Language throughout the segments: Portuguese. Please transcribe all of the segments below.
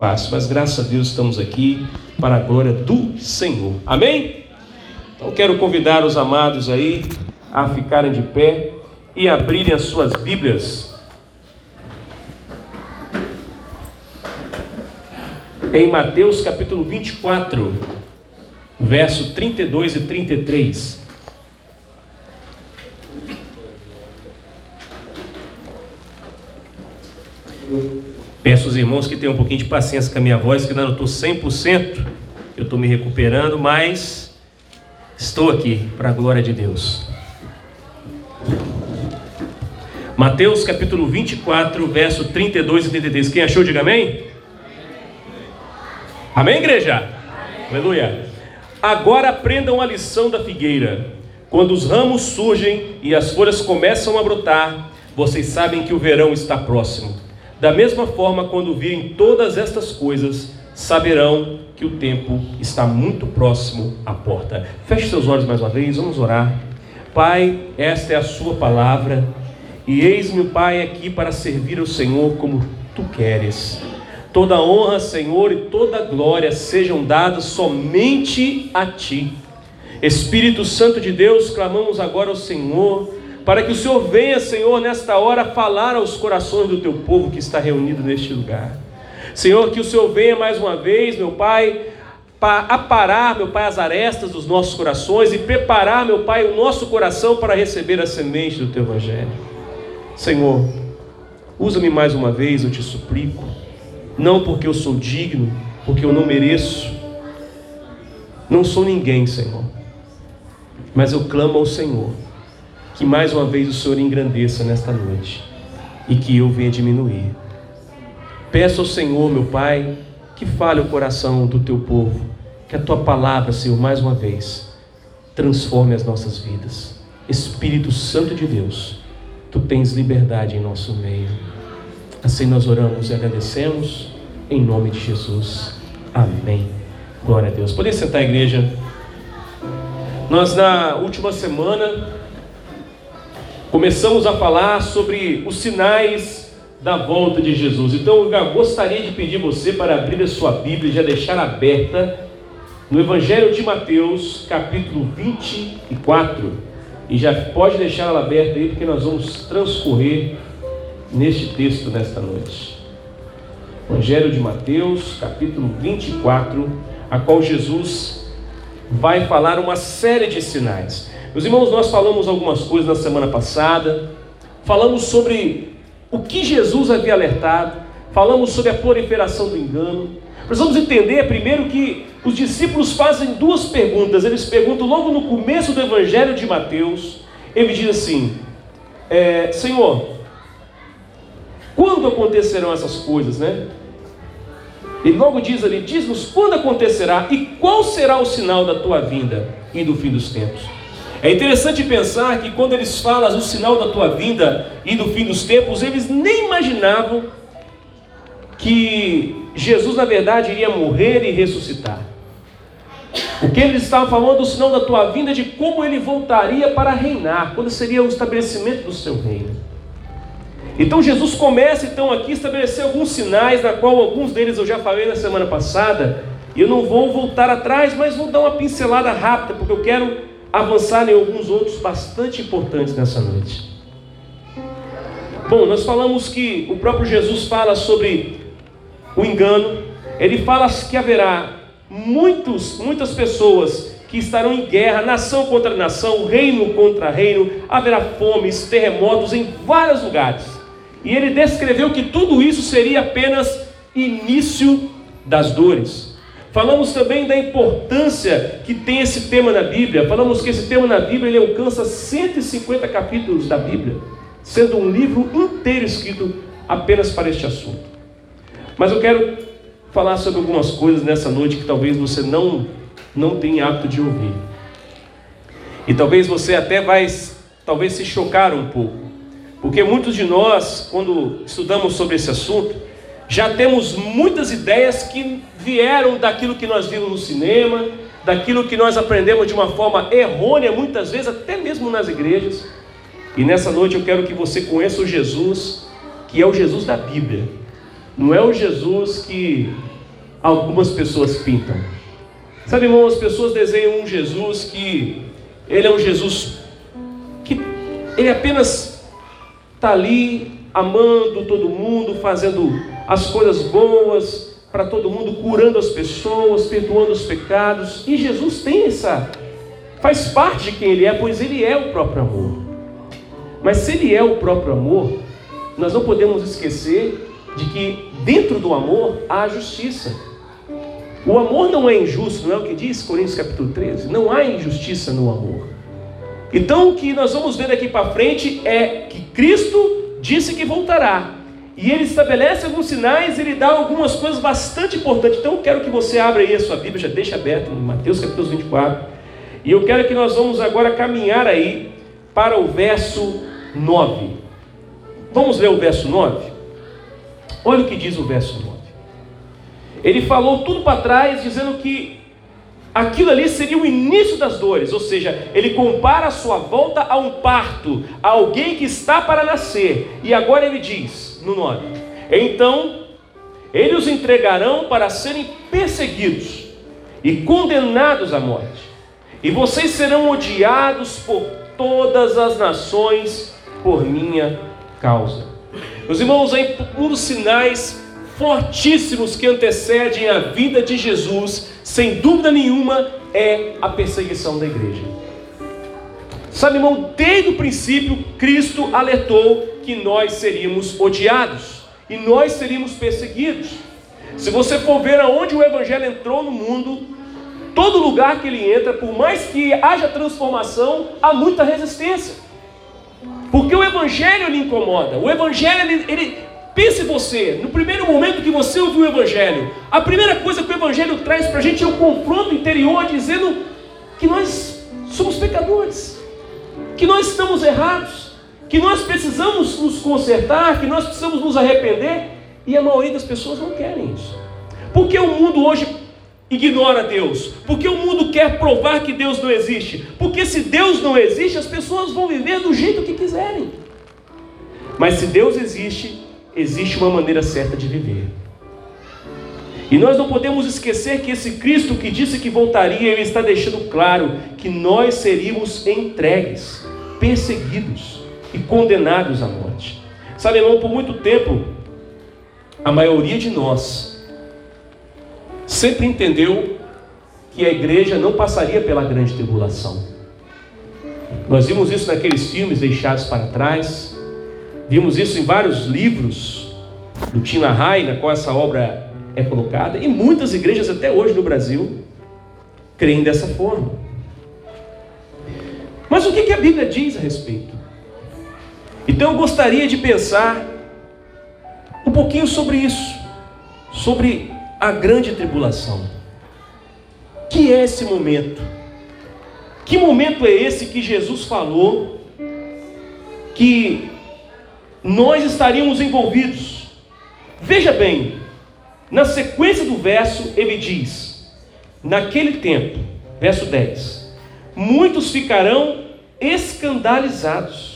fácil, mas graças a Deus estamos aqui para a glória do Senhor. Amém? Então quero convidar os amados aí a ficarem de pé e abrirem as suas Bíblias. Em Mateus capítulo 24, verso 32 e 33. Peço aos irmãos que tenham um pouquinho de paciência com a minha voz, que ainda não estou 100%, eu estou me recuperando, mas estou aqui para a glória de Deus. Mateus capítulo 24, verso 32 e 33. Quem achou, diga amém. Amém, igreja? Amém. Aleluia. Agora aprendam a lição da figueira. Quando os ramos surgem e as folhas começam a brotar, vocês sabem que o verão está próximo. Da mesma forma, quando virem todas estas coisas, saberão que o tempo está muito próximo à porta. Feche seus olhos mais uma vez, vamos orar. Pai, esta é a Sua palavra, e eis-me, Pai, aqui para servir ao Senhor como tu queres. Toda honra, Senhor, e toda glória sejam dadas somente a Ti. Espírito Santo de Deus, clamamos agora ao Senhor para que o Senhor venha, Senhor, nesta hora falar aos corações do teu povo que está reunido neste lugar. Senhor, que o Senhor venha mais uma vez, meu Pai, para aparar, meu Pai, as arestas dos nossos corações e preparar, meu Pai, o nosso coração para receber a semente do teu Evangelho. Senhor, usa-me mais uma vez, eu te suplico, não porque eu sou digno, porque eu não mereço, não sou ninguém, Senhor, mas eu clamo ao Senhor que mais uma vez o Senhor engrandeça nesta noite e que eu venha diminuir. Peço ao Senhor, meu Pai, que fale o coração do teu povo, que a tua palavra, Senhor, mais uma vez, transforme as nossas vidas. Espírito Santo de Deus, tu tens liberdade em nosso meio. Assim nós oramos e agradecemos, em nome de Jesus. Amém. Glória a Deus. Poder sentar, igreja. Nós, na última semana, começamos a falar sobre os sinais da volta de Jesus. Então eu gostaria de pedir você para abrir a sua Bíblia e já deixar aberta no Evangelho de Mateus, capítulo 24. E já pode deixar ela aberta aí, porque nós vamos transcorrer neste texto nesta noite. Evangelho de Mateus, capítulo 24, a qual Jesus vai falar uma série de sinais. Meus irmãos, nós falamos algumas coisas na semana passada, falamos sobre o que Jesus havia alertado, falamos sobre a proliferação do engano. Precisamos entender primeiro que os discípulos fazem duas perguntas. Eles perguntam logo no começo do Evangelho de Mateus. Ele diz assim: é, Senhor, quando acontecerão essas coisas, né? Ele logo diz ali: Diz-nos quando acontecerá e qual será o sinal da tua vinda e do fim dos tempos. É interessante pensar que quando eles falam o sinal da tua vinda e do fim dos tempos, eles nem imaginavam que Jesus na verdade iria morrer e ressuscitar. O que eles estavam falando, o sinal da tua vinda, de como ele voltaria para reinar, quando seria o estabelecimento do seu reino. Então Jesus começa então aqui a estabelecer alguns sinais, na qual alguns deles eu já falei na semana passada, e eu não vou voltar atrás, mas vou dar uma pincelada rápida, porque eu quero avançar em alguns outros bastante importantes nessa noite. Bom, nós falamos que o próprio Jesus fala sobre o engano, ele fala que haverá muitos, muitas pessoas que estarão em guerra, nação contra nação, reino contra reino, haverá fomes, terremotos em vários lugares. E ele descreveu que tudo isso seria apenas início das dores. Falamos também da importância que tem esse tema na Bíblia. Falamos que esse tema na Bíblia ele alcança 150 capítulos da Bíblia, sendo um livro inteiro escrito apenas para este assunto. Mas eu quero falar sobre algumas coisas nessa noite que talvez você não não tenha hábito de ouvir. E talvez você até vai talvez se chocar um pouco. Porque muitos de nós, quando estudamos sobre esse assunto, já temos muitas ideias que vieram daquilo que nós vimos no cinema, daquilo que nós aprendemos de uma forma errônea, muitas vezes até mesmo nas igrejas. E nessa noite eu quero que você conheça o Jesus, que é o Jesus da Bíblia. não é o Jesus que algumas pessoas pintam. Sabe, irmão, as pessoas desenham um Jesus que ele é um Jesus que ele apenas está ali amando todo mundo, fazendo as coisas boas para todo mundo, curando as pessoas, perdoando os pecados. E Jesus tem essa, faz parte de quem ele é, pois ele é o próprio amor. Mas se ele é o próprio amor, nós não podemos esquecer de que dentro do amor há justiça. O amor não é injusto, não é o que diz Coríntios capítulo 13? Não há injustiça no amor. Então o que nós vamos ver daqui para frente é que Cristo disse que voltará. E ele estabelece alguns sinais, ele dá algumas coisas bastante importantes. Então eu quero que você abra aí a sua Bíblia, já deixa aberto em Mateus capítulo 24. E eu quero que nós vamos agora caminhar aí para o verso 9. Vamos ler o verso 9? Olha o que diz o verso 9. Ele falou tudo para trás, dizendo que aquilo ali seria o início das dores, ou seja, ele compara a sua volta a um parto, a alguém que está para nascer. E agora ele diz, no 9: Então eles os entregarão para serem perseguidos e condenados à morte, e vocês serão odiados por todas as nações por minha causa. Meus irmãos, um dos sinais fortíssimos que antecedem a vida de Jesus, sem dúvida nenhuma, é a perseguição da igreja. Sabe, irmão, desde o princípio, Cristo alertou que nós seríamos odiados e nós seríamos perseguidos. Se você for ver aonde o Evangelho entrou no mundo, todo lugar que ele entra, por mais que haja transformação, há muita resistência. Porque o Evangelho lhe incomoda. O Evangelho, ele, ele, pense você, no primeiro momento que você ouviu o Evangelho, a primeira coisa que o Evangelho traz para a gente é o confronto interior, dizendo que nós somos pecadores, que nós estamos errados, que nós precisamos nos consertar, que nós precisamos nos arrepender, e a maioria das pessoas não querem isso. Porque o mundo hoje ignora Deus? Porque o mundo quer provar que Deus não existe? Porque se Deus não existe, as pessoas vão viver do jeito que quiserem. Mas se Deus existe, existe uma maneira certa de viver. E nós não podemos esquecer que esse Cristo que disse que voltaria, ele está deixando claro que nós seríamos entregues, perseguidos e condenados à morte. Sabe, irmão, por muito tempo, a maioria de nós sempre entendeu que a igreja não passaria pela grande tribulação. Nós vimos isso naqueles filmes deixados para trás, vimos isso em vários livros do Tim LaHaye, na qual essa obra é colocada, e muitas igrejas até hoje no Brasil creem dessa forma. Mas o que a Bíblia diz a respeito? Então eu gostaria de pensar um pouquinho sobre isso, sobre a grande tribulação. Que é esse momento? Que momento é esse que Jesus falou que nós estaríamos envolvidos? Veja bem, na sequência do verso ele diz: Naquele tempo, verso 10: Muitos ficarão escandalizados,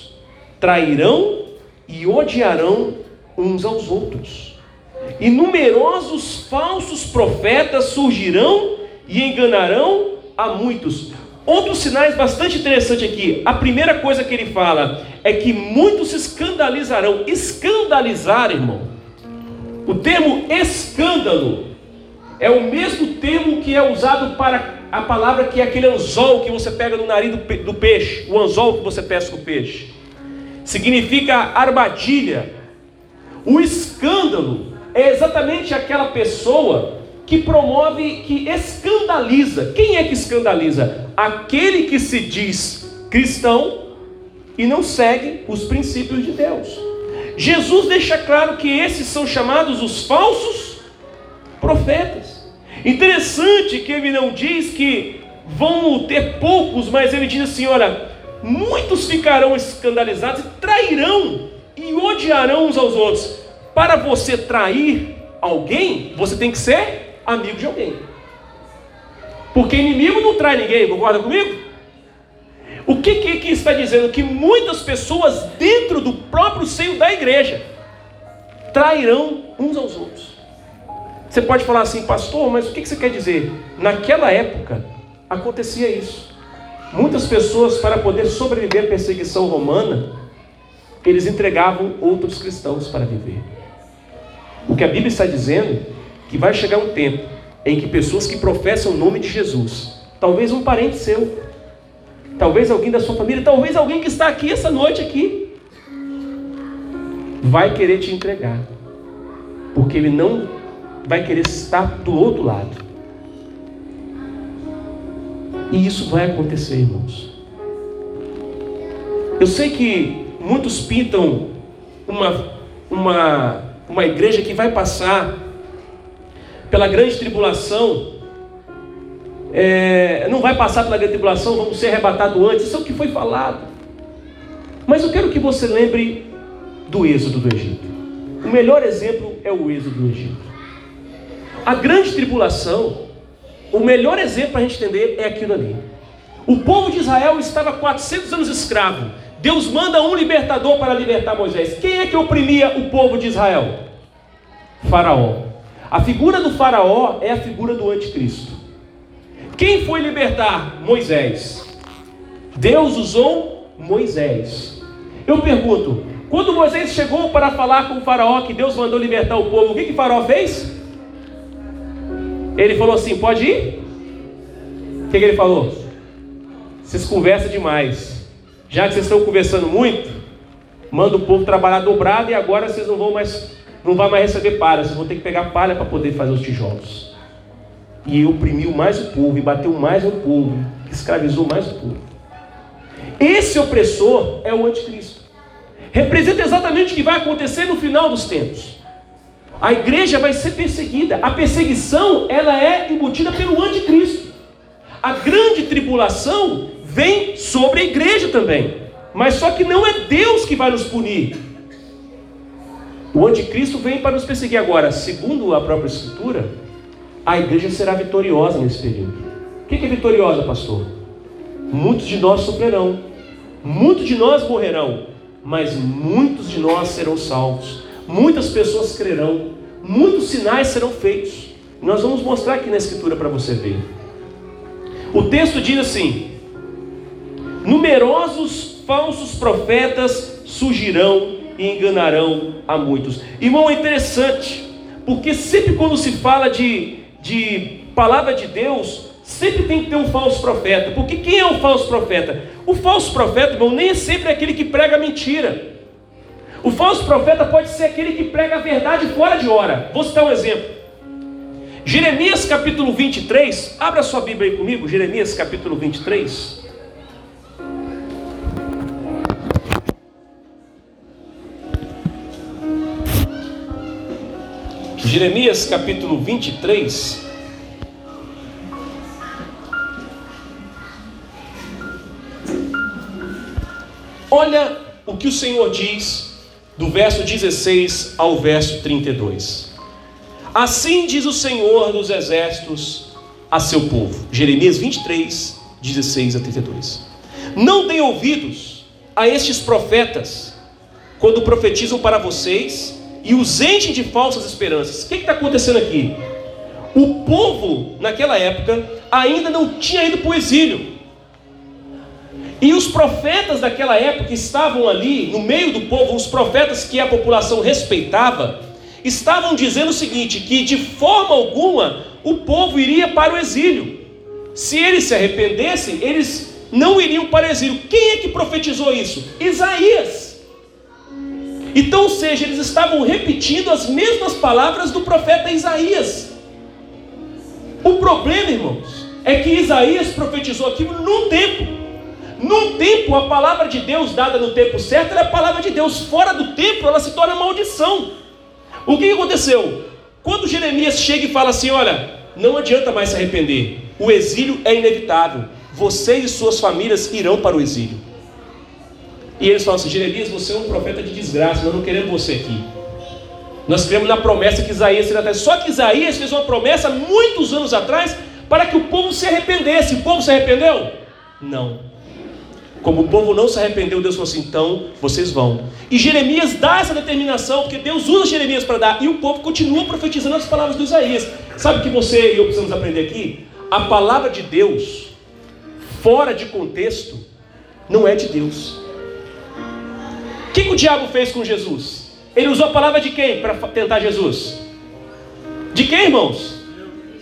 trairão e odiarão uns aos outros e numerosos falsos profetas surgirão e enganarão a muitos. Outros sinais bastante interessantes aqui. A primeira coisa que ele fala é que muitos se escandalizarão. Escandalizar, irmão. O termo escândalo é o mesmo termo que é usado para a palavra que é aquele anzol que você pega no nariz do, peixe, o anzol que você pesca o peixe. Significa armadilha. O escândalo é exatamente aquela pessoa que promove, que escandaliza. Quem é que escandaliza? Aquele que se diz cristão e não segue os princípios de Deus. Jesus deixa claro que esses são chamados os falsos profetas. Interessante que ele não diz que vão ter poucos, mas ele diz assim: olha, muitos ficarão escandalizados e trairão e odiarão uns aos outros. Para você trair alguém, você tem que ser amigo de alguém. Porque inimigo não trai ninguém, concorda comigo? O que, que, que está dizendo? Que muitas pessoas dentro do próprio seio da igreja trairão uns aos outros. Você pode falar assim, pastor, mas o que você quer dizer? Naquela época acontecia isso. Muitas pessoas, para poder sobreviver à perseguição romana, eles entregavam outros cristãos para viver. O que a Bíblia está dizendo que vai chegar um tempo em que pessoas que professam o nome de Jesus, talvez um parente seu, talvez alguém da sua família, talvez alguém que está aqui essa noite aqui, vai querer te entregar, porque ele não vai querer estar do outro lado. E isso vai acontecer, irmãos. Eu sei que muitos pintam uma, uma, uma igreja que vai passar pela grande tribulação, é, não vai passar pela grande tribulação, vamos ser arrebatados antes. Isso é o que foi falado. Mas eu quero que você lembre do êxodo do Egito. O melhor exemplo é o êxodo do Egito. A grande tribulação, o melhor exemplo para a gente entender é aquilo ali. O povo de Israel estava 400 anos escravo. Deus manda um libertador para libertar Moisés. Quem é que oprimia o povo de Israel? Faraó. A figura do Faraó é a figura do anticristo. Quem foi libertar? Moisés. Deus usou Moisés. Eu pergunto, quando Moisés chegou para falar com o Faraó que Deus mandou libertar o povo, o que, que Faraó fez? Ele falou assim: pode ir? O que, que ele falou? Vocês conversam demais. Já que vocês estão conversando muito, manda o povo trabalhar dobrado e agora vocês não vão mais, não vai mais receber palha, vocês vão ter que pegar palha para poder fazer os tijolos. E oprimiu mais o povo, e bateu mais o povo, escravizou mais o povo. Esse opressor é o anticristo. Representa exatamente o que vai acontecer no final dos tempos. A igreja vai ser perseguida. A perseguição, ela é embutida pelo anticristo. A grande tribulação vem sobre a igreja também. Mas só que não é Deus que vai nos punir. O anticristo vem para nos perseguir agora. Segundo a própria escritura, a igreja será vitoriosa nesse período. O que é vitoriosa, pastor? Muitos de nós sofrerão, muitos de nós morrerão, mas muitos de nós serão salvos. Muitas pessoas crerão, muitos sinais serão feitos. Nós vamos mostrar aqui na Escritura para você ver. O texto diz assim: Numerosos falsos profetas surgirão e enganarão a muitos. Irmão, é interessante, porque sempre quando se fala de, de palavra de Deus, sempre tem que ter um falso profeta. Porque quem é o falso profeta? O falso profeta, irmão, nem é sempre aquele que prega mentira. O falso profeta pode ser aquele que prega a verdade fora de hora. Vou citar um exemplo. Jeremias capítulo 23, abra sua Bíblia aí comigo, Jeremias capítulo 23. Jeremias capítulo 23. Olha o que o Senhor diz do verso 16 ao verso 32. Assim diz o Senhor dos exércitos a seu povo. Jeremias 23, 16 a 32. Não deem ouvidos a estes profetas quando profetizam para vocês e os enchem de falsas esperanças. O que está acontecendo aqui? O povo, naquela época, ainda não tinha ido para o exílio. E os profetas daquela época estavam ali, no meio do povo, os profetas que a população respeitava, estavam dizendo o seguinte: que de forma alguma o povo iria para o exílio. Se eles se arrependessem, eles não iriam para o exílio. Quem é que profetizou isso? Isaías. Então, ou seja, eles estavam repetindo as mesmas palavras do profeta Isaías. O problema, irmãos, é que Isaías profetizou aquilo num tempo. Num tempo, a palavra de Deus dada no tempo certo, ela é a palavra de Deus. Fora do tempo, ela se torna maldição. O que aconteceu? Quando Jeremias chega e fala assim: Olha, não adianta mais se arrepender, o exílio é inevitável, vocês e suas famílias irão para o exílio. E eles falam assim: Jeremias, você é um profeta de desgraça, nós não queremos você aqui. Nós cremos na promessa que Isaías seria atrás. Só que Isaías fez uma promessa muitos anos atrás para que o povo se arrependesse. O povo se arrependeu? Não. Como o povo não se arrependeu, Deus falou assim: então vocês vão. E Jeremias dá essa determinação, porque Deus usa Jeremias para dar, e o povo continua profetizando as palavras do Isaías. Sabe o que você e eu precisamos aprender aqui? A palavra de Deus, fora de contexto, não é de Deus. O que, que o diabo fez com Jesus? Ele usou a palavra de quem para tentar Jesus? De quem, irmãos?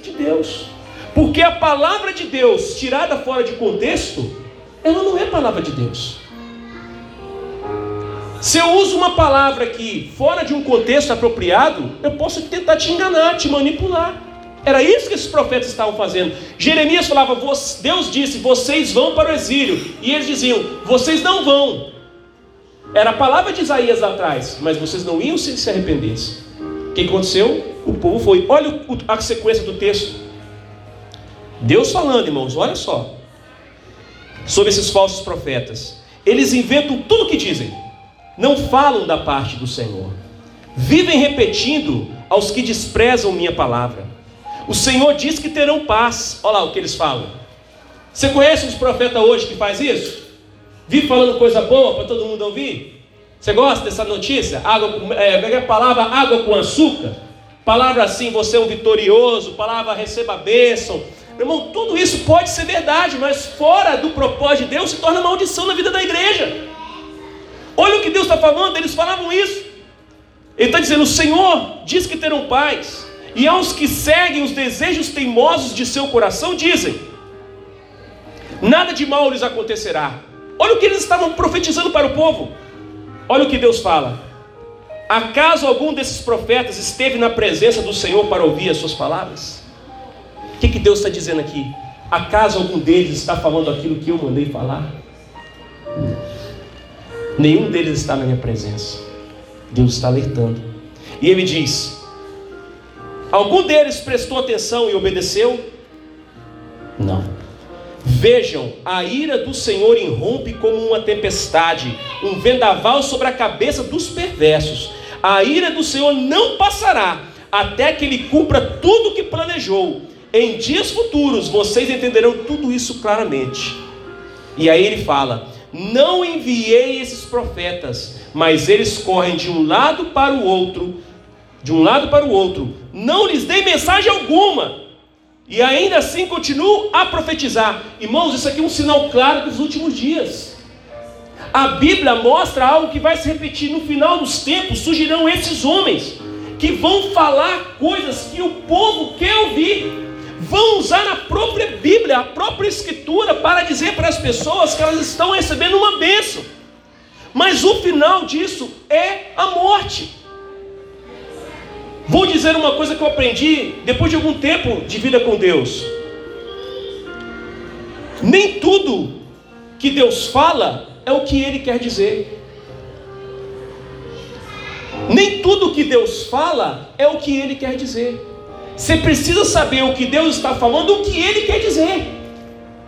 De Deus. Porque a palavra de Deus, tirada fora de contexto, ela não é palavra de Deus. Se eu uso uma palavra aqui fora de um contexto apropriado, eu posso tentar te enganar, te manipular. Era isso que esses profetas estavam fazendo. Jeremias falava: Deus disse, vocês vão para o exílio. E eles diziam: vocês não vão. Era a palavra de Isaías lá atrás, mas vocês não iam se, se arrependessem. O que aconteceu? O povo foi. Olha a sequência do texto. Deus falando, irmãos, olha só sobre esses falsos profetas. Eles inventam tudo o que dizem, não falam da parte do Senhor, vivem repetindo aos que desprezam minha palavra. O Senhor diz que terão paz. Olha lá o que eles falam. Você conhece os profetas hoje que faz isso? Vive falando coisa boa para todo mundo ouvir? Você gosta dessa notícia? Água é, é, é a palavra água com açúcar? Palavra assim, você é um vitorioso, palavra receba bênção, meu irmão, tudo isso pode ser verdade, mas fora do propósito de Deus se torna maldição na vida da igreja. Olha o que Deus está falando, eles falavam isso. Ele está dizendo: o Senhor diz que terão paz, e aos que seguem os desejos teimosos de seu coração, dizem: nada de mal lhes acontecerá. Olha o que eles estavam profetizando para o povo. Olha o que Deus fala. Acaso algum desses profetas esteve na presença do Senhor para ouvir as suas palavras? Que, que Deus está dizendo aqui? Acaso algum deles está falando aquilo que eu mandei falar? Nenhum deles está na minha presença. Deus está alertando. E ele diz: Algum deles prestou atenção e obedeceu? Não. Vejam, a ira do Senhor irrompe como uma tempestade, um vendaval sobre a cabeça dos perversos. A ira do Senhor não passará até que ele cumpra tudo o que planejou. Em dias futuros vocês entenderão tudo isso claramente. E aí ele fala: Não enviei esses profetas, mas eles correm de um lado para o outro, de um lado para o outro. Não lhes dei mensagem alguma. E ainda assim continuo a profetizar. Irmãos, isso aqui é um sinal claro dos últimos dias. A Bíblia mostra algo que vai se repetir no final dos tempos. Surgirão esses homens que vão falar coisas que o povo quer ouvir vão usar a própria Bíblia, a própria Escritura, para dizer para as pessoas que elas estão recebendo uma bênção. Mas o final disso é a morte. Vou dizer uma coisa que eu aprendi depois de algum tempo de vida com Deus. Nem tudo que Deus fala é o que Ele quer dizer. Nem tudo que Deus fala é o que Ele quer dizer. Você precisa saber o que Deus está falando, o que Ele quer dizer.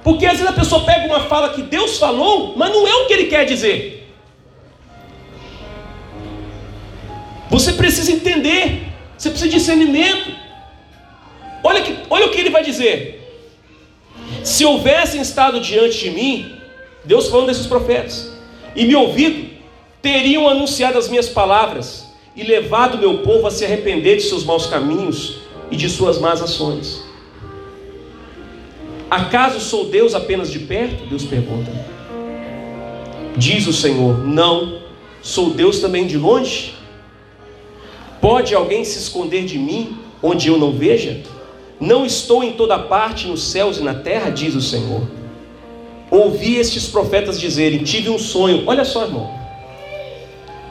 Porque às vezes a pessoa pega uma fala que Deus falou, mas não é o que Ele quer dizer. Você precisa entender, você precisa de discernimento. Olha, que, olha o que ele vai dizer. Se houvessem estado diante de mim, Deus falando desses profetas, e me ouvido, teriam anunciado as minhas palavras e levado meu povo a se arrepender de seus maus caminhos e de suas más ações. Acaso sou Deus apenas de perto? Deus pergunta. Diz o Senhor: Não, sou Deus também de longe. Pode alguém se esconder de mim onde eu não veja? Não estou em toda parte nos céus e na terra, diz o Senhor. Ouvi estes profetas dizerem: Tive um sonho. Olha só, irmão.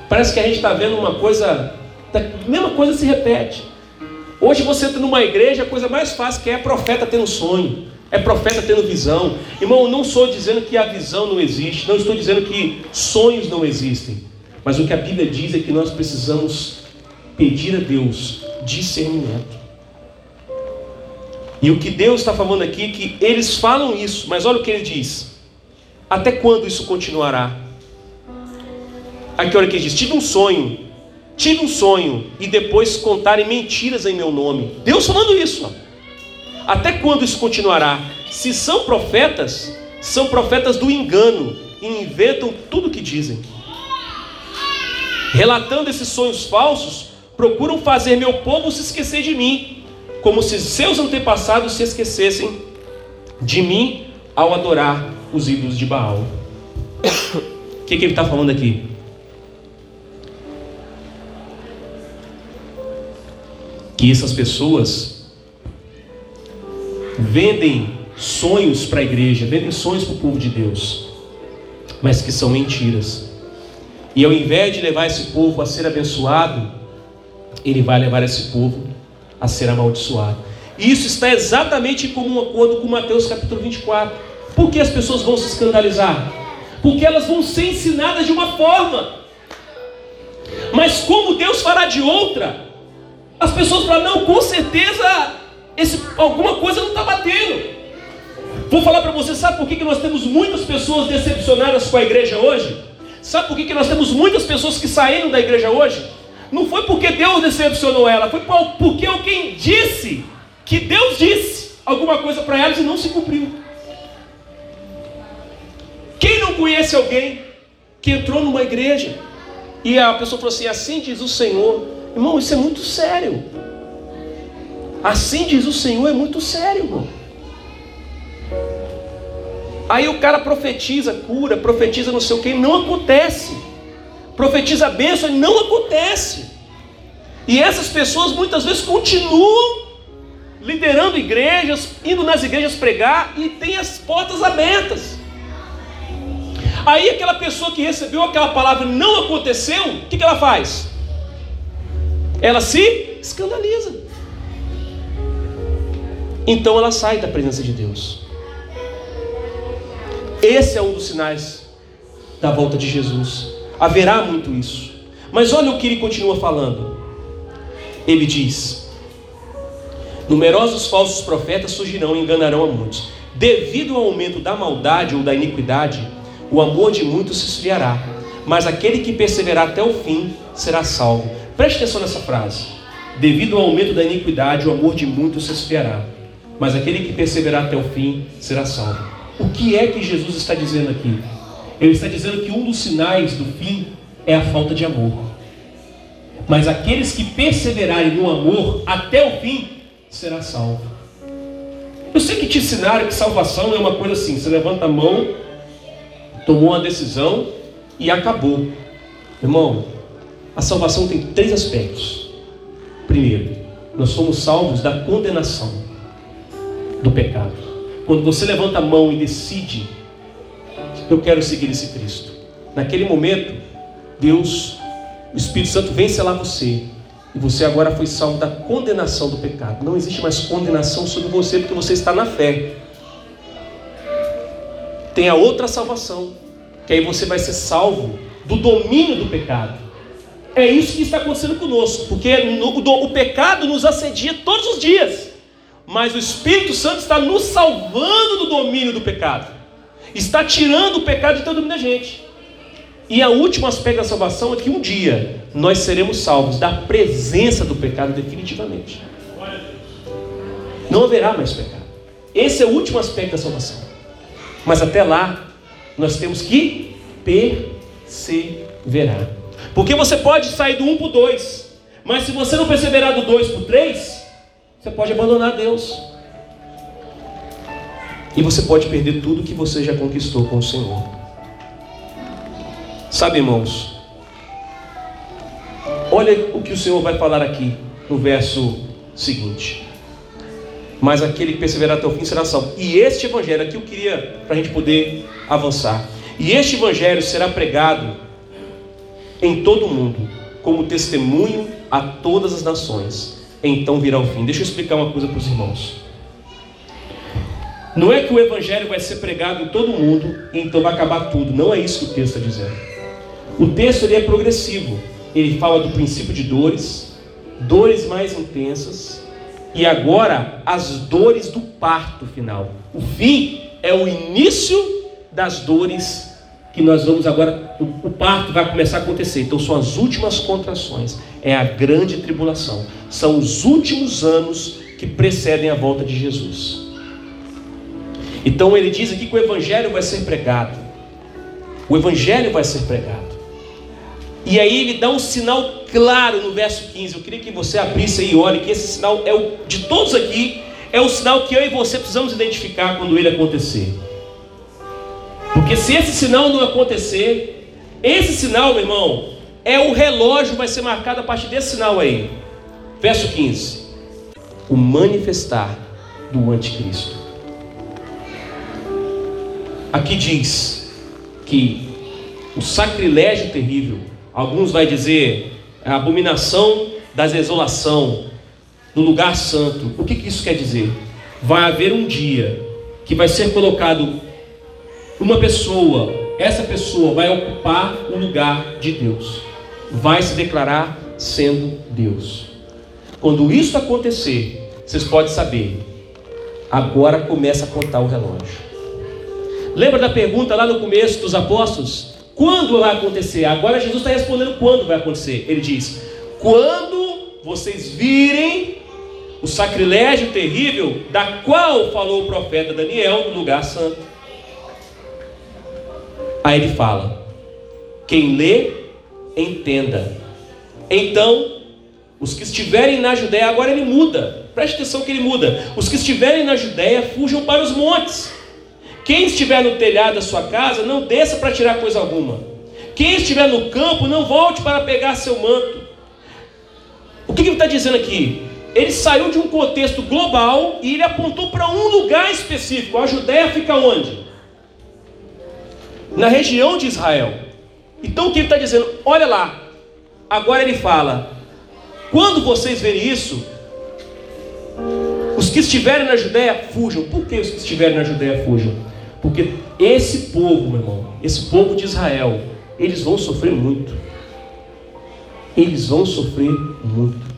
Parece que a gente está vendo uma coisa, a mesma coisa se repete. Hoje você entra numa igreja, a coisa mais fácil que é, é profeta tendo sonho, é profeta tendo visão. Irmão, não estou dizendo que a visão não existe, não estou dizendo que sonhos não existem. Mas o que a Bíblia diz é que nós precisamos pedir a Deus discernimento. E o que Deus está falando aqui é que eles falam isso, mas olha o que ele diz: até quando isso continuará? Aqui olha que ele diz: tive um sonho, tive um sonho e depois contarem mentiras em meu nome. Deus falando isso. Até quando isso continuará? Se são profetas, são profetas do engano, e inventam tudo o que dizem. Relatando esses sonhos falsos, procuram fazer meu povo se esquecer de mim, como se seus antepassados se esquecessem de mim ao adorar os ídolos de Baal. O que, que ele está falando aqui? Que essas pessoas vendem sonhos para a igreja, vendem sonhos para o povo de Deus, mas que são mentiras. E ao invés de levar esse povo a ser abençoado, ele vai levar esse povo a ser amaldiçoado. Isso está exatamente em comum acordo com Mateus capítulo 24. Por que as pessoas vão se escandalizar? Porque elas vão ser ensinadas de uma forma. Mas como Deus fará de outra? As pessoas falam, não, com certeza esse, alguma coisa não está batendo. Vou falar para você, sabe por que, que nós temos muitas pessoas decepcionadas com a igreja hoje? Sabe por que, que nós temos muitas pessoas que saíram da igreja hoje? Não foi porque Deus decepcionou ela, foi porque alguém disse que Deus disse alguma coisa para elas e não se cumpriu. Quem não conhece alguém que entrou numa igreja e a pessoa falou assim: assim diz o Senhor, irmão, isso é muito sério. Assim diz o Senhor, é muito sério, irmão. Aí o cara profetiza cura, profetiza não sei o que, não acontece. Profetiza bênção e não acontece. E essas pessoas muitas vezes continuam liderando igrejas, indo nas igrejas pregar e tem as portas abertas. Aí aquela pessoa que recebeu aquela palavra não aconteceu, o que, que ela faz? Ela se escandaliza. Então ela sai da presença de Deus. Esse é um dos sinais da volta de Jesus. Haverá muito isso. Mas olha o que ele continua falando. Ele diz: Numerosos falsos profetas surgirão e enganarão a muitos. Devido ao aumento da maldade ou da iniquidade, o amor de muitos se esfriará. Mas aquele que perseverar até o fim será salvo. Preste atenção nessa frase. Devido ao aumento da iniquidade, o amor de muitos se esfriará. Mas aquele que perseverar até o fim será salvo. O que é que Jesus está dizendo aqui? Ele está dizendo que um dos sinais do fim é a falta de amor. Mas aqueles que perseverarem no amor até o fim será salvo. Eu sei que te ensinaram que salvação é uma coisa assim: você levanta a mão, tomou uma decisão e acabou. Irmão, a salvação tem três aspectos. Primeiro, nós somos salvos da condenação do pecado. Quando você levanta a mão e decide, eu quero seguir esse Cristo. Naquele momento, Deus, o Espírito Santo vem selar você. E você agora foi salvo da condenação do pecado. Não existe mais condenação sobre você porque você está na fé. Tem a outra salvação, que aí você vai ser salvo do domínio do pecado. É isso que está acontecendo conosco, porque o, pecado nos assedia todos os dias mas o Espírito Santo está nos salvando do domínio do pecado, está tirando o pecado de todo domínio da gente. E o último aspecto da salvação é que um dia nós seremos salvos da presença do pecado definitivamente. Não haverá mais pecado. Esse é o último aspecto da salvação. Mas até lá, nós temos que perseverar. Porque você pode sair do 1 para o 2, mas se você não perseverar do 2 para o 3, você pode abandonar Deus. E você pode perder tudo que você já conquistou com o Senhor. Sabe, irmãos? Olha o que o Senhor vai falar aqui no verso seguinte. Mas aquele que perseverar até o fim será salvo. E este evangelho, aqui eu queria, para a gente poder avançar. E este evangelho será pregado em todo o mundo, como testemunho a todas as nações então virá o fim. Deixa eu explicar uma coisa para os irmãos. Não é que o evangelho vai ser pregado em todo mundo e então vai acabar tudo. Não é isso que o texto está dizendo. O texto ele é progressivo. Ele fala do princípio de dores, dores mais intensas e agora as dores do parto final. O fim é o início das dores que nós vamos agora, o, parto vai começar a acontecer. Então são as últimas contrações, é a grande tribulação. São os últimos anos que precedem a volta de Jesus. Então ele diz aqui que o evangelho vai ser pregado. O evangelho vai ser pregado. E aí ele dá um sinal claro no verso 15. Eu queria que você abrisse aí e olhe que esse sinal é o de todos aqui, é o sinal que eu e você precisamos identificar quando ele acontecer. Porque se esse sinal não acontecer, esse sinal, meu irmão, é o relógio vai ser marcado a partir desse sinal aí. Verso 15. O manifestar do anticristo. Aqui diz que o sacrilégio terrível, alguns vai dizer a abominação da desolação do lugar santo. O que, que isso quer dizer? Vai haver um dia que vai ser colocado uma pessoa, essa pessoa vai ocupar o lugar de Deus, vai se declarar sendo Deus. Quando isso acontecer, vocês podem saber, agora começa a contar o relógio. Lembra da pergunta lá no começo dos apóstolos? Quando vai acontecer? Agora Jesus está respondendo quando vai acontecer. Ele diz: Quando vocês virem o sacrilégio terrível da qual falou o profeta Daniel no lugar santo. Aí ele fala: Quem lê, entenda. Então, os que estiverem na Judéia, agora ele muda. Preste atenção que ele muda. Os que estiverem na Judéia, fujam para os montes. Quem estiver no telhado da sua casa, não desça para tirar coisa alguma. Quem estiver no campo, não volte para pegar seu manto. O que, que ele está dizendo aqui? Ele saiu de um contexto global e ele apontou para um lugar específico. A Judéia fica onde? Na região de Israel. Então o que ele está dizendo? Olha lá. Agora ele fala: quando vocês verem isso, os que estiverem na Judéia fujam. Por que os que estiverem na Judéia fujam? Porque esse povo, meu irmão, esse povo de Israel, eles vão sofrer muito. Eles vão sofrer muito.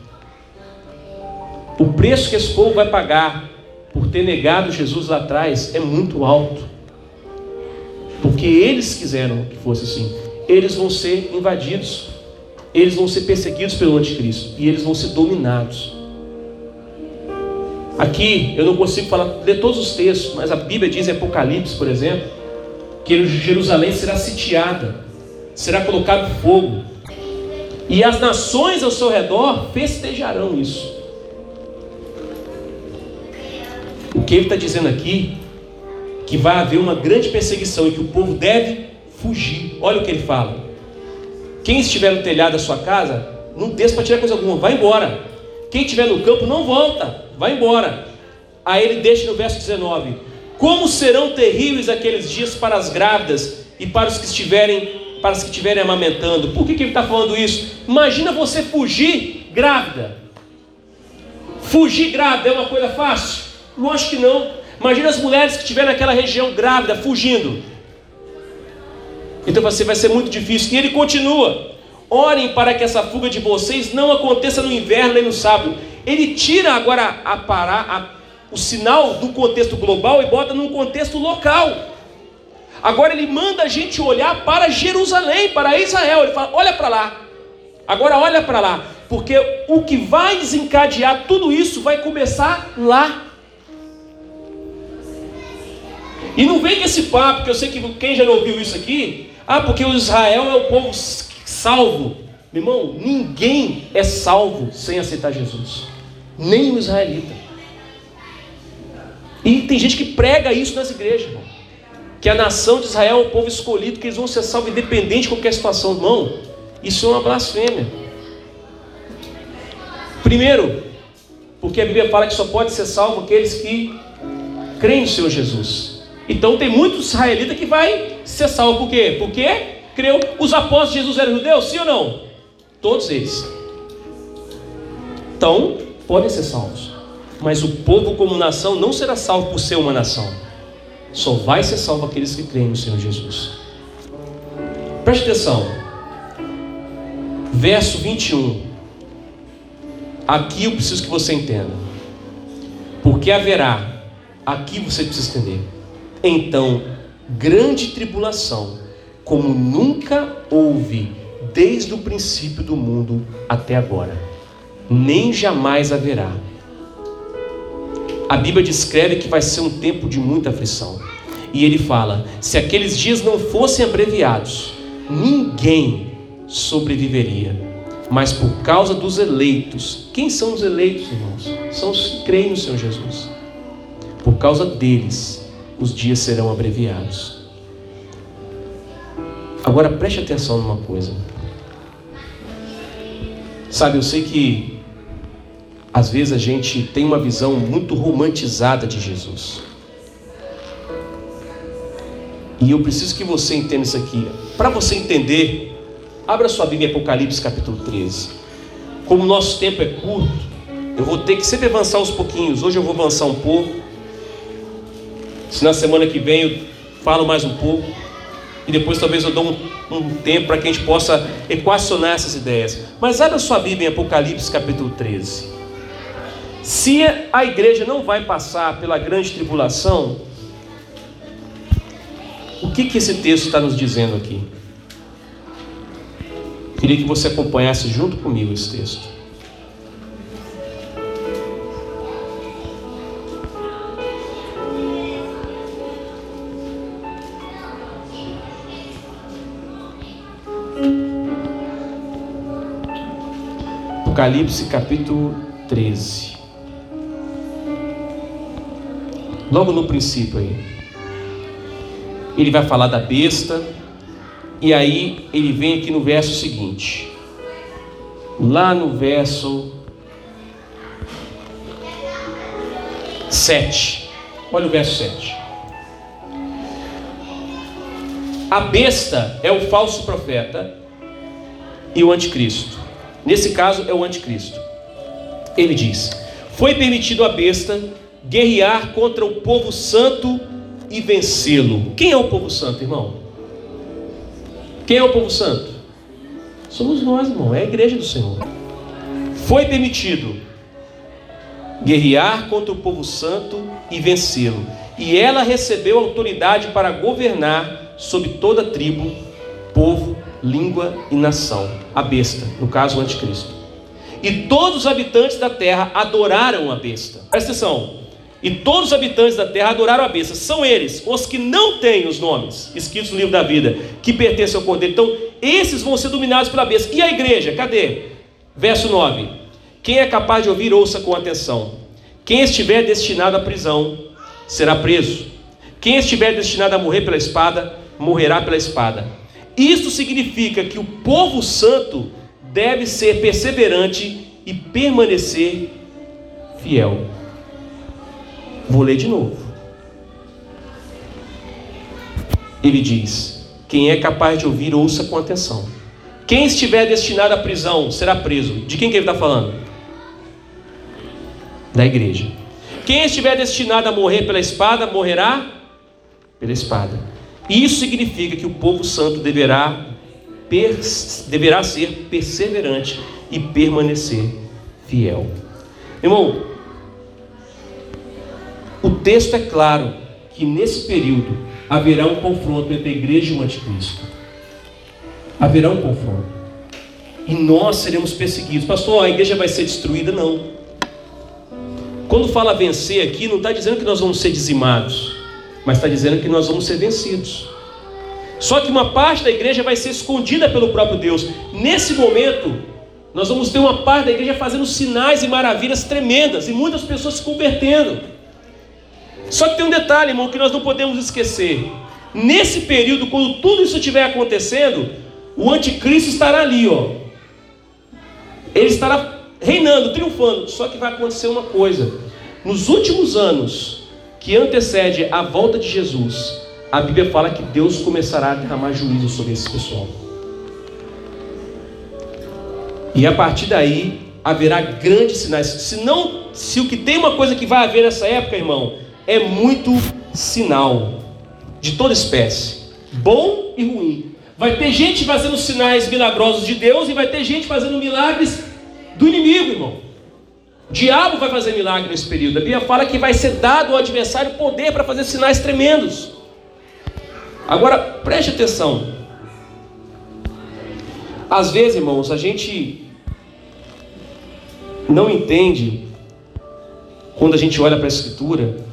O preço que esse povo vai pagar por ter negado Jesus lá atrás é muito alto. Porque eles quiseram que fosse assim. Eles vão ser invadidos. Eles vão ser perseguidos pelo anticristo. E eles vão ser dominados. Aqui eu não consigo falar, ler todos os textos, mas a Bíblia diz em Apocalipse, por exemplo, que Jerusalém será sitiada, será colocado fogo, e as nações ao seu redor festejarão isso. O que ele está dizendo aqui, que vai haver uma grande perseguição e que o povo deve fugir. Olha o que ele fala. Quem estiver no telhado da sua casa, não desça para tirar coisa alguma, vai embora. Quem estiver no campo, não volta vai embora. Aí ele deixa no verso 19: Como serão terríveis aqueles dias para as grávidas e para os que estiverem para os que estiverem amamentando. Por que, que ele está falando isso? Imagina você fugir grávida. Fugir grávida é uma coisa fácil? Lógico que não. Imagina as mulheres que estiverem naquela região grávida, fugindo. Então você vai ser muito difícil. E ele continua: Orem para que essa fuga de vocês não aconteça no inverno nem no sábado. Ele tira agora a parar, o sinal do contexto global e bota num contexto local. Agora ele manda a gente olhar para Jerusalém, para Israel. Ele fala: olha para lá. Agora olha para lá, porque o que vai desencadear tudo isso vai começar lá. E não vem com esse papo, que eu sei que quem já ouviu isso aqui, ah, porque o Israel é o povo salvo. Meu irmão, ninguém é salvo sem aceitar Jesus nem o israelita. E tem gente que prega isso nas igrejas, irmão. Que a nação de Israel é o povo escolhido, que eles vão ser salvos independente de qualquer situação, irmão. Isso é uma blasfêmia. Primeiro, porque a Bíblia fala que só pode ser salvo aqueles que creem no Senhor Jesus. Então tem muitos israelitas que vai ser salvo por quê? Porque creu. Os apóstolos de Jesus eram judeus, sim ou não? Todos eles. Então, podem ser salvos. Mas o povo, como nação, não será salvo por ser uma nação. Só vai ser salvo aqueles que creem no Senhor Jesus. Preste atenção. Verso 21. Aqui eu preciso que você entenda. Porque haverá, aqui você precisa entender. Então, grande tribulação, como nunca houve desde o princípio do mundo até agora nem jamais haverá. A Bíblia descreve que vai ser um tempo de muita aflição. E ele fala: se aqueles dias não fossem abreviados, ninguém sobreviveria. Mas por causa dos eleitos, quem são os eleitos, irmãos? São os que creem no Senhor Jesus. Por causa deles, os dias serão abreviados. Agora preste atenção numa coisa. Sabe, eu sei que às vezes a gente tem uma visão muito romantizada de Jesus. E eu preciso que você entenda isso aqui. Para você entender, abra sua Bíblia em Apocalipse capítulo 13. Como o nosso tempo é curto, eu vou ter que sempre avançar uns pouquinhos. Hoje eu vou avançar um pouco. Se na semana que vem eu falo mais um pouco. E depois talvez eu dou um, um tempo para que a gente possa equacionar essas ideias. Mas abra sua Bíblia em Apocalipse capítulo 13. Se a igreja não vai passar pela grande tribulação, o que, que esse texto está nos dizendo aqui? Queria que você acompanhasse junto comigo esse texto. Apocalipse capítulo 13. Logo no princípio aí ele vai falar da besta, e aí ele vem aqui no verso seguinte, lá no verso 7. Olha o verso 7. A besta é o falso profeta e o anticristo. Nesse caso é o anticristo. Ele diz: Foi permitido a besta guerrear contra o povo santo e vencê-lo. Quem é o povo santo, irmão? Quem é o povo santo? Somos nós, irmão, é a igreja do Senhor. Foi permitido guerrear contra o povo santo e vencê-lo. E ela recebeu autoridade para governar sobre toda tribo, povo, língua e nação. A besta, no caso o anticristo. E todos os habitantes da terra adoraram a besta. Presta atenção. E todos os habitantes da terra adoraram a besta. São eles, os que não têm os nomes escritos no livro da vida, que pertencem ao cordeiro. Então, esses vão ser dominados pela besta. E a igreja? Cadê? Verso 9. Quem é capaz de ouvir, ouça com atenção. Quem estiver destinado à prisão, será preso. Quem estiver destinado a morrer pela espada, morrerá pela espada. Isto significa que o povo santo deve ser perseverante e permanecer fiel. Vou ler de novo. Ele diz: Quem é capaz de ouvir, ouça com atenção. Quem estiver destinado à prisão será preso. De quem que ele está falando? Da igreja. Quem estiver destinado a morrer pela espada, morrerá pela espada. Isso significa que o povo santo deverá, deverá ser perseverante e permanecer fiel. Irmão, o texto é claro que nesse período haverá um confronto entre a igreja e o anticristo. Haverá um confronto. E nós seremos perseguidos. Pastor, a igreja vai ser destruída? Não. Quando fala vencer aqui, não está dizendo que nós vamos ser dizimados, mas está dizendo que nós vamos ser vencidos. Só que uma parte da igreja vai ser escondida pelo próprio Deus. Nesse momento, nós vamos ter uma parte da igreja fazendo sinais e maravilhas tremendas e muitas pessoas se convertendo. Só que tem um detalhe, irmão, que nós não podemos esquecer. Nesse período, quando tudo isso estiver acontecendo, o anticristo estará ali, ó. Ele estará reinando, triunfando. Só que vai acontecer uma coisa. Nos últimos anos que antecede a volta de Jesus, a Bíblia fala que Deus começará a derramar juízo sobre esse pessoal. E a partir daí haverá grandes sinais. Se não, se o que tem uma coisa que vai haver nessa época, irmão, é muito sinal de toda espécie, bom e ruim. Vai ter gente fazendo sinais milagrosos de Deus e vai ter gente fazendo milagres do inimigo, irmão. O diabo vai fazer milagre nesse período. A Bíblia fala que vai ser dado ao adversário poder para fazer sinais tremendos. Agora, preste atenção. Às vezes, irmãos, a gente não entende quando a gente olha para a Escritura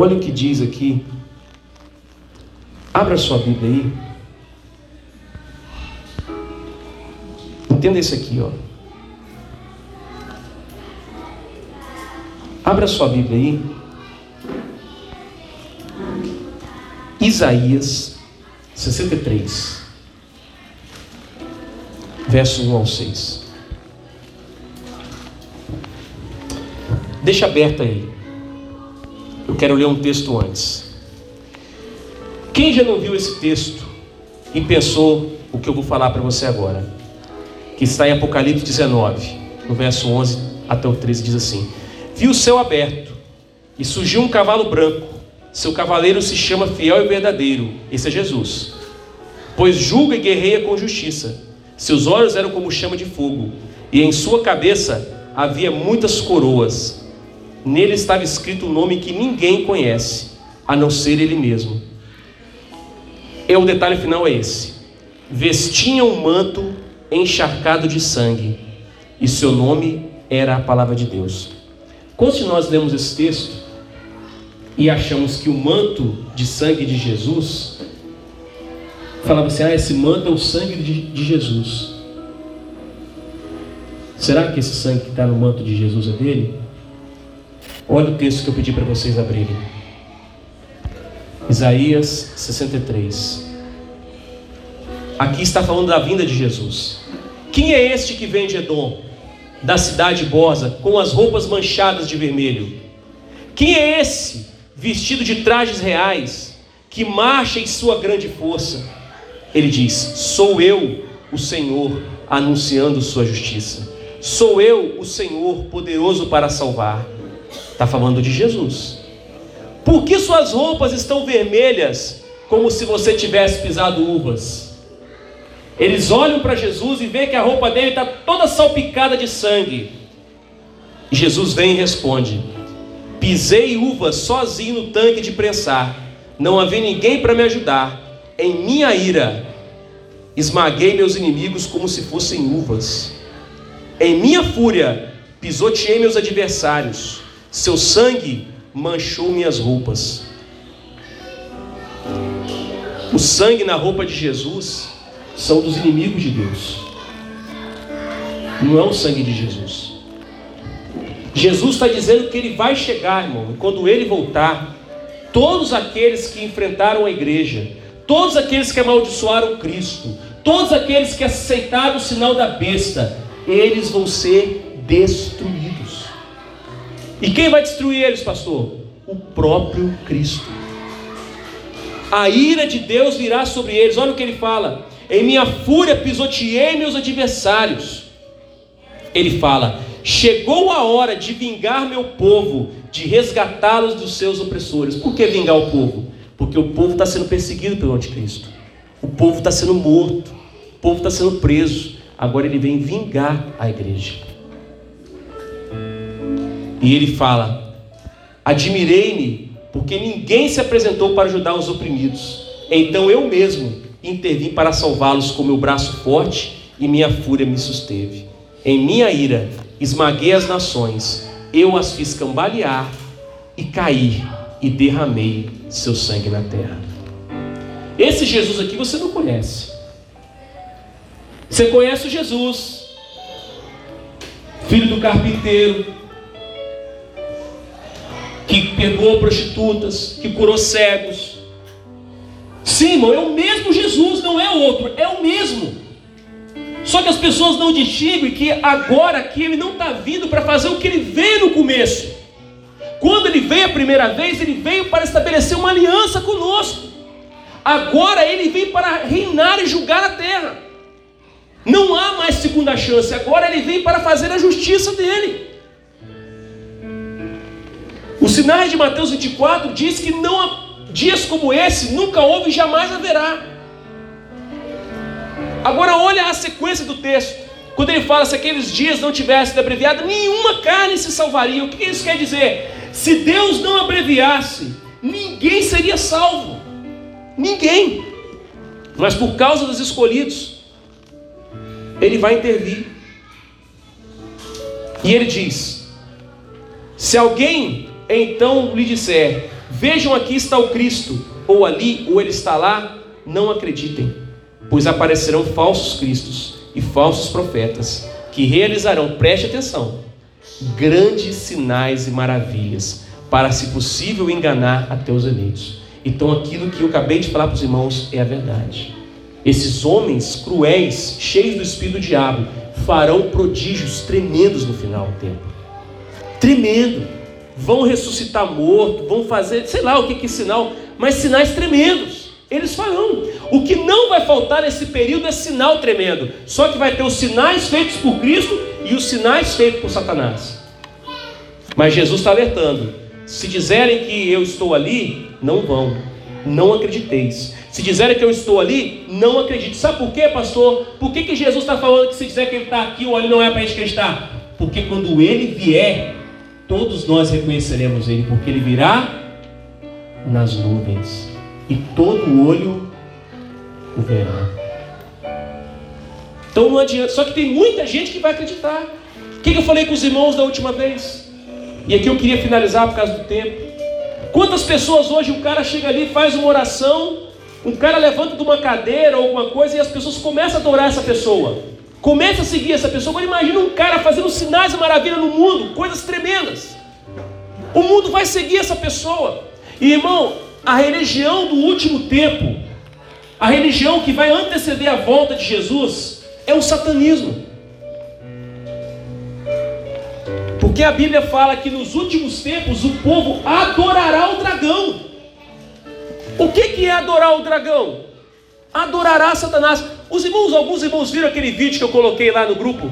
Olha o que diz aqui. Abra sua Bíblia aí. Entenda isso aqui, ó. Abra sua Bíblia aí. Isaías 63, versos 1 ao 6. Deixa aberto aí. Eu quero ler um texto antes. Quem já não viu esse texto e pensou o que eu vou falar para você agora? Que está em Apocalipse 19, no verso 11 até o 13, diz assim: Vi o céu aberto e surgiu um cavalo branco. Seu cavaleiro se chama Fiel e Verdadeiro. Esse é Jesus. Pois julga e guerreia com justiça. Seus olhos eram como chama de fogo, e em sua cabeça havia muitas coroas. Nele estava escrito um nome que ninguém conhece, a não ser ele mesmo. E o detalhe final é esse: vestia um manto encharcado de sangue, e seu nome era a palavra de Deus. Quando nós lemos esse texto e achamos que o manto de sangue de Jesus, falava assim: ah, esse manto é o sangue de, de Jesus. Será que esse sangue que está no manto de Jesus é dele? Olha o texto que eu pedi para vocês abrirem. Isaías 63. Aqui está falando da vinda de Jesus. Quem é este que vem de Edom, da cidade Bosa, com as roupas manchadas de vermelho? Quem é esse, vestido de trajes reais, que marcha em sua grande força? Ele diz: Sou eu, o Senhor, anunciando sua justiça. Sou eu, o Senhor, poderoso para salvar. Está falando de Jesus. Por que suas roupas estão vermelhas, como se você tivesse pisado uvas? Eles olham para Jesus e vê que a roupa dele está toda salpicada de sangue. E Jesus vem e responde: Pisei uvas sozinho no tanque de prensar. Não havia ninguém para me ajudar. Em minha ira, esmaguei meus inimigos como se fossem uvas. Em minha fúria, pisoteei meus adversários. Seu sangue manchou minhas roupas. O sangue na roupa de Jesus são dos inimigos de Deus. Não é o sangue de Jesus. Jesus está dizendo que ele vai chegar, irmão, e quando ele voltar, todos aqueles que enfrentaram a igreja, todos aqueles que amaldiçoaram Cristo, todos aqueles que aceitaram o sinal da besta, eles vão ser destruídos. E quem vai destruir eles, pastor? O próprio Cristo. A ira de Deus virá sobre eles. Olha o que ele fala: Em minha fúria pisoteei meus adversários. Ele fala: Chegou a hora de vingar meu povo, de resgatá-los dos seus opressores. Por que vingar o povo? Porque o povo está sendo perseguido pelo anticristo. O povo está sendo morto. O povo está sendo preso. Agora ele vem vingar a igreja. E ele fala: Admirei-me, porque ninguém se apresentou para ajudar os oprimidos. Então eu mesmo intervim para salvá-los com meu braço forte e minha fúria me susteve. Em minha ira esmaguei as nações, eu as fiz cambalear e cair e derramei seu sangue na terra. Esse Jesus aqui você não conhece. Você conhece o Jesus, filho do carpinteiro, que perdoou prostitutas, que curou cegos. Sim, irmão, é o mesmo Jesus, não é outro, é o mesmo. Só que as pessoas não distinguem que agora aqui ele não está vindo para fazer o que ele veio no começo. Quando ele veio a primeira vez, ele veio para estabelecer uma aliança conosco. Agora ele vem para reinar e julgar a terra. Não há mais segunda chance. Agora ele vem para fazer a justiça dele. Os sinais de Mateus 24 diz que não há dias como esse nunca houve e jamais haverá. Agora olha a sequência do texto. Quando ele fala se aqueles dias não tivessem abreviado, nenhuma carne se salvaria. O que isso quer dizer? Se Deus não abreviasse, ninguém seria salvo. Ninguém. Mas por causa dos escolhidos, ele vai intervir. E ele diz: se alguém então lhe disser: Vejam aqui está o Cristo, ou ali, ou ele está lá, não acreditem, pois aparecerão falsos cristos e falsos profetas, que realizarão, preste atenção, grandes sinais e maravilhas, para, se possível, enganar até os eleitos. Então, aquilo que eu acabei de falar para os irmãos é a verdade. Esses homens cruéis, cheios do espírito do diabo, farão prodígios tremendos no final do tempo. Tremendo. Vão ressuscitar morto, vão fazer, sei lá o que que é sinal, mas sinais tremendos. Eles farão. O que não vai faltar nesse período é sinal tremendo. Só que vai ter os sinais feitos por Cristo e os sinais feitos por Satanás. Mas Jesus está alertando: se dizerem que eu estou ali, não vão. Não acrediteis. Se dizerem que eu estou ali, não acredite. Sabe por quê, pastor? Por que, que Jesus está falando que se dizer que ele está aqui ou ali não é para a gente acreditar? Porque quando ele vier, todos nós reconheceremos ele, porque ele virá nas nuvens e todo olho o verá. Então não adianta. Só que tem muita gente que vai acreditar. O que, eu falei com os irmãos da última vez? E aqui eu queria finalizar por causa do tempo. Quantas pessoas hoje o cara chega ali, faz uma oração, um cara levanta de uma cadeira ou alguma coisa e as pessoas começam a adorar essa pessoa. Começa a seguir essa pessoa. Agora imagina um cara fazendo sinais e maravilhas no mundo, coisas tremendas. O mundo vai seguir essa pessoa. E irmão, a religião do último tempo, a religião que vai anteceder a volta de Jesus, é o satanismo. Porque a Bíblia fala que nos últimos tempos o povo adorará o dragão. O que, que é adorar o dragão? Adorará Satanás. Os irmãos, alguns irmãos viram aquele vídeo que eu coloquei lá no grupo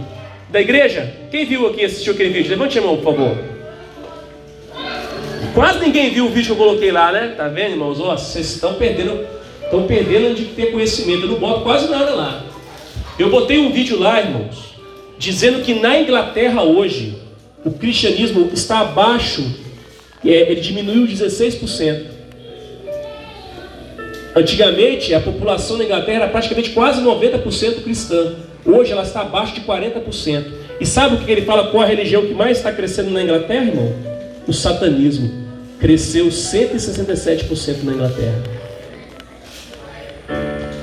da igreja? Quem viu aqui assistiu aquele vídeo? Levante a mão, por favor. Quase ninguém viu o vídeo que eu coloquei lá, né? Tá vendo, irmãos? Vocês estão perdendo, estão perdendo de ter conhecimento. Eu não boto quase nada lá. Eu botei um vídeo lá, irmãos, dizendo que na Inglaterra hoje o cristianismo está abaixo, é, ele diminuiu 16%. Antigamente, a população da Inglaterra era praticamente quase 90% cristã. Hoje ela está abaixo de 40%. E sabe o que ele fala qual a religião que mais está crescendo na Inglaterra, irmão? O satanismo. Cresceu 167% na Inglaterra.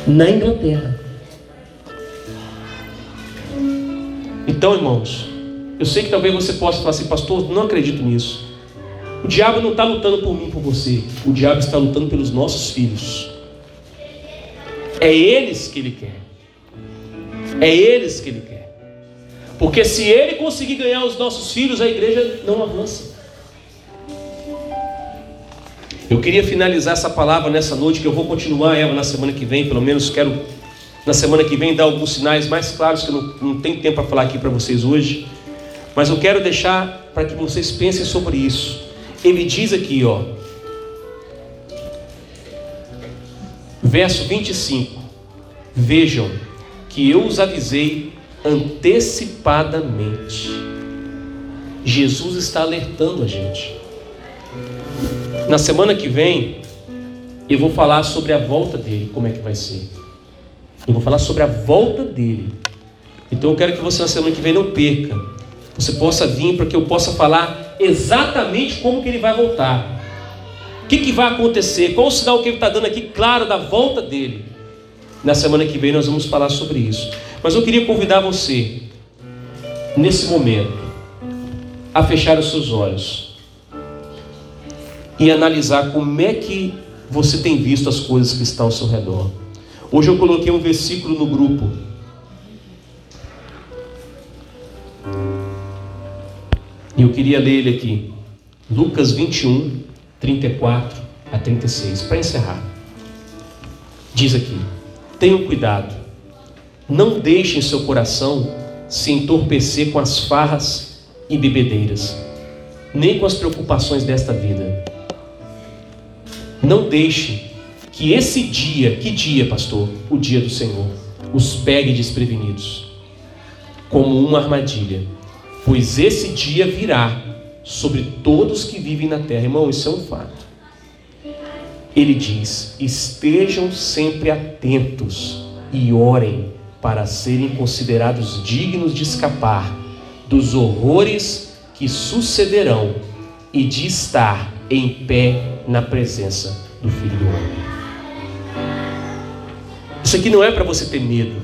Na Inglaterra. Então, irmãos, eu sei que talvez você possa falar assim, pastor, não acredito nisso. O diabo não está lutando por mim, por você. O diabo está lutando pelos nossos filhos. É eles que ele quer. É eles que ele quer. Porque se ele conseguir ganhar os nossos filhos, a igreja não avança. Eu queria finalizar essa palavra nessa noite, que eu vou continuar ela na semana que vem, pelo menos quero na semana que vem dar alguns sinais mais claros que eu não, não tenho tempo para falar aqui para vocês hoje. Mas eu quero deixar para que vocês pensem sobre isso. Ele diz aqui, ó, Verso 25: Vejam que eu os avisei antecipadamente. Jesus está alertando a gente. Na semana que vem, eu vou falar sobre a volta dele, como é que vai ser. Eu vou falar sobre a volta dele. Então eu quero que você na semana que vem não perca. Você possa vir para que eu possa falar exatamente como que ele vai voltar. Que, que vai acontecer? Qual o sinal que ele está dando aqui, claro, da volta dele? Na semana que vem nós vamos falar sobre isso. Mas eu queria convidar você, nesse momento, a fechar os seus olhos e analisar como é que você tem visto as coisas que estão ao seu redor. Hoje eu coloquei um versículo no grupo. E eu queria ler ele aqui. Lucas 21, 34 a 36, para encerrar. Diz aqui: Tenham cuidado, não deixem seu coração se entorpecer com as farras e bebedeiras, nem com as preocupações desta vida. Não deixe que esse dia, que dia, pastor? O dia do Senhor, os pegue desprevenidos, como uma armadilha, pois esse dia virá sobre todos que vivem na terra. Irmão, isso é um fato. Ele diz: estejam sempre atentos e orem para serem considerados dignos de escapar dos horrores que sucederão e de estar em pé na presença do Filho do Homem. Isso aqui não é para você ter medo.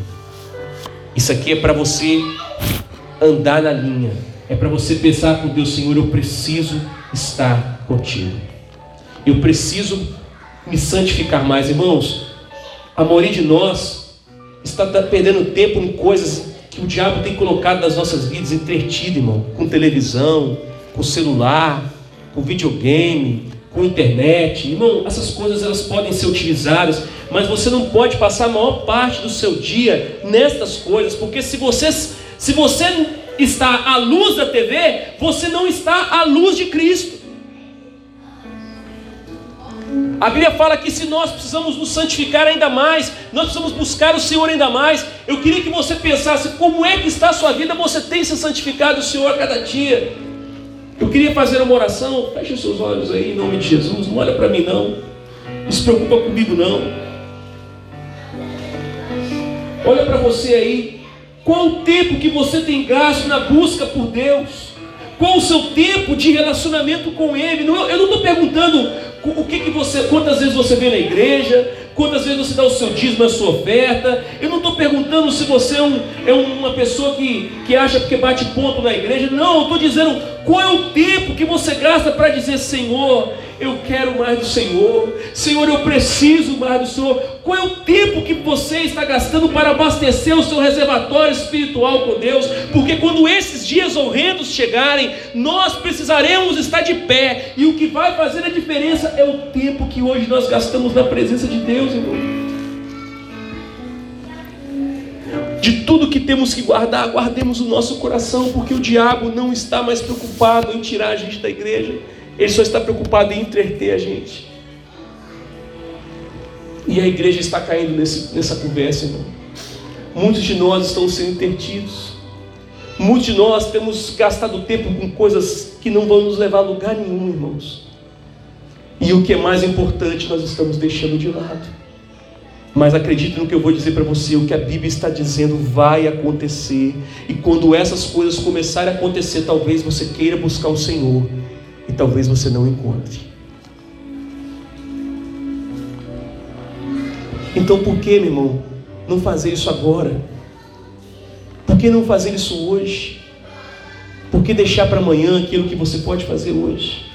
Isso aqui é para você andar na linha. É para você pensar com Deus, Senhor, eu preciso estar contigo. Eu preciso me santificar mais, irmãos. A maioria de nós está perdendo tempo em coisas que o diabo tem colocado nas nossas vidas entretido, irmão, com televisão, com celular, com videogame, com internet. Irmão, essas coisas elas podem ser utilizadas, mas você não pode passar a maior parte do seu dia nestas coisas, porque se você se você está à luz da TV, você não está à luz de Cristo. A Bíblia fala que se nós precisamos nos santificar ainda mais, nós precisamos buscar o Senhor ainda mais. Eu queria que você pensasse como é que está a sua vida, você tem se santificado o Senhor a cada dia. Eu queria fazer uma oração, feche os seus olhos aí em nome de Jesus, não olha para mim não, não se preocupa comigo não. Olha para você aí, qual o tempo que você tem gasto na busca por Deus? Qual o seu tempo de relacionamento com Ele? eu não estou perguntando o que, que você, quantas vezes você vem na igreja, quantas vezes você dá o seu dízimo, a sua oferta. Eu não estou perguntando se você é, um, é uma pessoa que, que acha porque bate ponto na igreja. Não, eu estou dizendo qual é o tempo que você gasta para dizer, Senhor, eu quero mais do Senhor. Senhor, eu preciso mais do Senhor. Qual é o tempo que você está gastando para abastecer o seu reservatório espiritual com Deus? Porque quando esses dias horrendos chegarem, nós precisaremos estar de pé. E o que vai fazer a diferença é o tempo que hoje nós gastamos na presença de Deus, irmão. De tudo que temos que guardar, guardemos o nosso coração, porque o diabo não está mais preocupado em tirar a gente da igreja. Ele só está preocupado em entreter a gente. E a igreja está caindo nesse, nessa conversa, irmão. Muitos de nós estão sendo intertidos. Muitos de nós temos gastado tempo com coisas que não vão nos levar a lugar nenhum, irmãos. E o que é mais importante, nós estamos deixando de lado. Mas acredite no que eu vou dizer para você, o que a Bíblia está dizendo vai acontecer. E quando essas coisas começarem a acontecer, talvez você queira buscar o Senhor talvez você não encontre. Então por que, meu irmão, não fazer isso agora? Por que não fazer isso hoje? Por que deixar para amanhã aquilo que você pode fazer hoje?